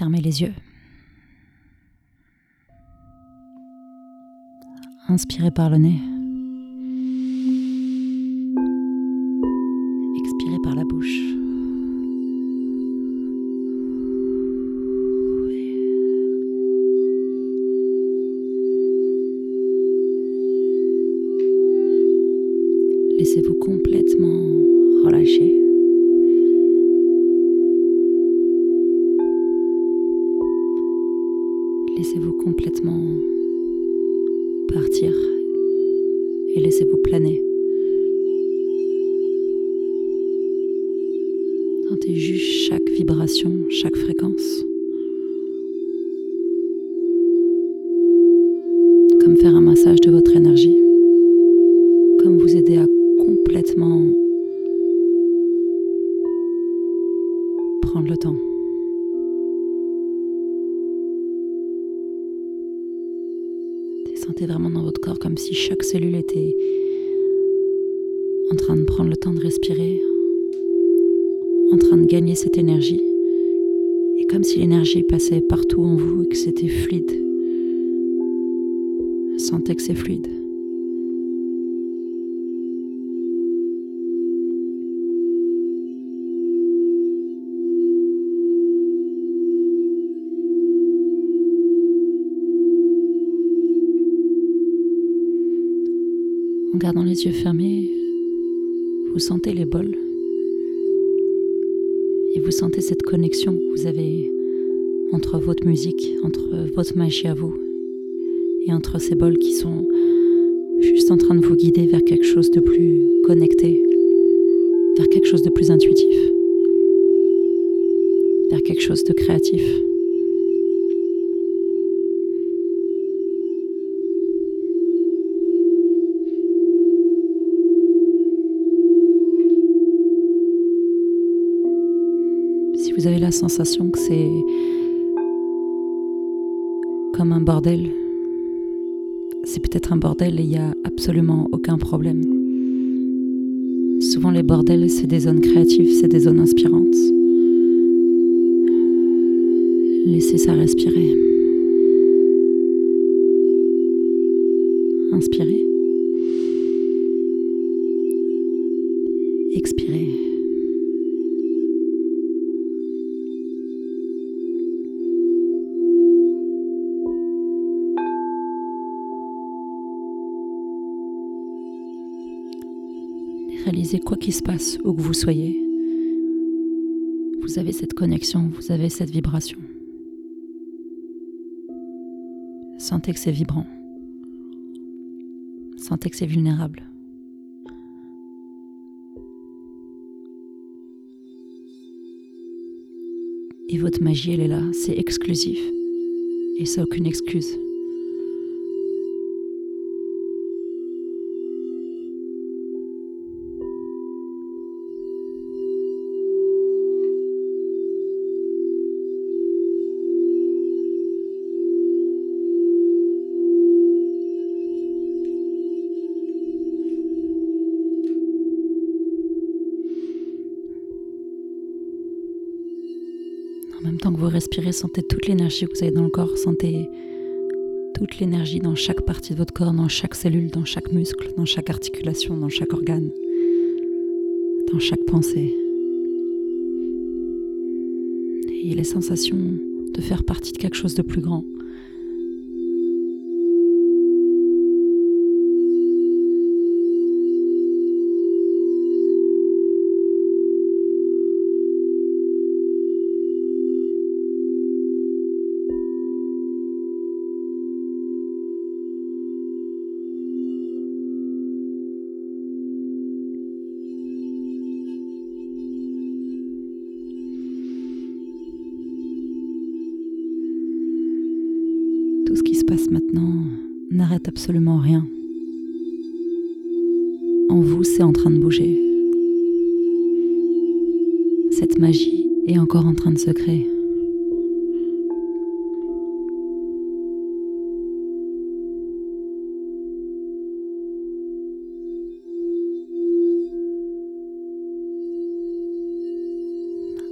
Fermez les yeux. Inspirez par le nez. Expirez par la bouche. Laissez-vous complètement relâcher. Laissez-vous complètement partir et laissez-vous planer. Sentez juste chaque vibration, chaque fréquence. Comme faire un massage de votre Sentez vraiment dans votre corps comme si chaque cellule était en train de prendre le temps de respirer, en train de gagner cette énergie. Et comme si l'énergie passait partout en vous et que c'était fluide. Sentez que c'est fluide. Gardant les yeux fermés, vous sentez les bols et vous sentez cette connexion que vous avez entre votre musique, entre votre magie à vous et entre ces bols qui sont juste en train de vous guider vers quelque chose de plus connecté, vers quelque chose de plus intuitif, vers quelque chose de créatif. Vous avez la sensation que c'est comme un bordel, c'est peut-être un bordel et il n'y a absolument aucun problème. Souvent les bordels, c'est des zones créatives, c'est des zones inspirantes. Laissez ça respirer. Inspirez. Expirez. Quoi qu'il se passe, où que vous soyez, vous avez cette connexion, vous avez cette vibration. Sentez que c'est vibrant. Sentez que c'est vulnérable. Et votre magie, elle est là, c'est exclusif. Et ça, aucune excuse. Respirez, sentez toute l'énergie que vous avez dans le corps, sentez toute l'énergie dans chaque partie de votre corps, dans chaque cellule, dans chaque muscle, dans chaque articulation, dans chaque organe, dans chaque pensée. Et les sensations de faire partie de quelque chose de plus grand. Passe maintenant n'arrête absolument rien. En vous, c'est en train de bouger. Cette magie est encore en train de se créer.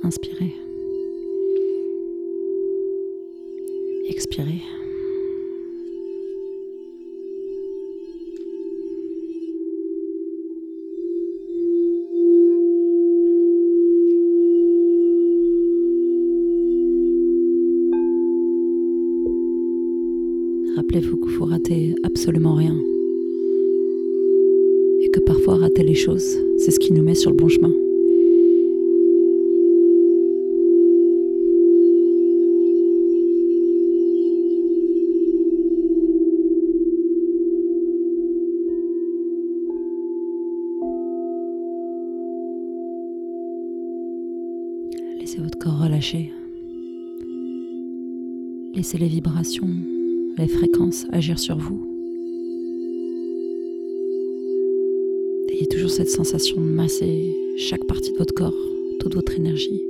Inspirez. Expirez. Qu'il faut rater absolument rien. Et que parfois rater les choses, c'est ce qui nous met sur le bon chemin. Laissez votre corps relâcher. Laissez les vibrations, les fréquences agir sur vous. Ayez toujours cette sensation de masser chaque partie de votre corps, toute votre énergie.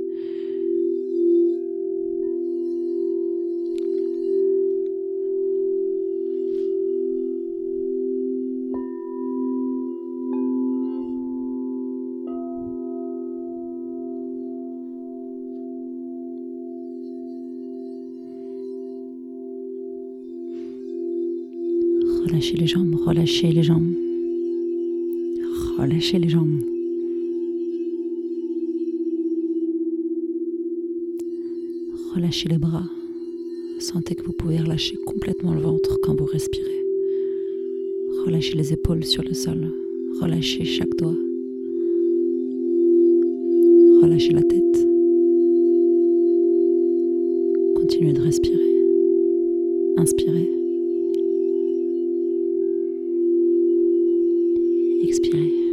Relâchez les jambes, relâchez les jambes. Relâchez les jambes. Relâchez les bras. Sentez que vous pouvez relâcher complètement le ventre quand vous respirez. Relâchez les épaules sur le sol. Relâchez chaque doigt. Relâchez la tête. Continuez de respirer. Inspirez. Expirez.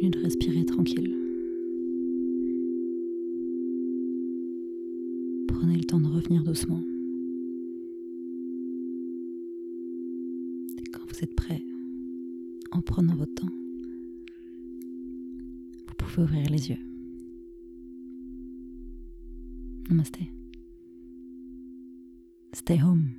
Continue de respirer tranquille. Prenez le temps de revenir doucement. Et quand vous êtes prêt, en prenant votre temps, vous pouvez ouvrir les yeux. Namaste. Stay home.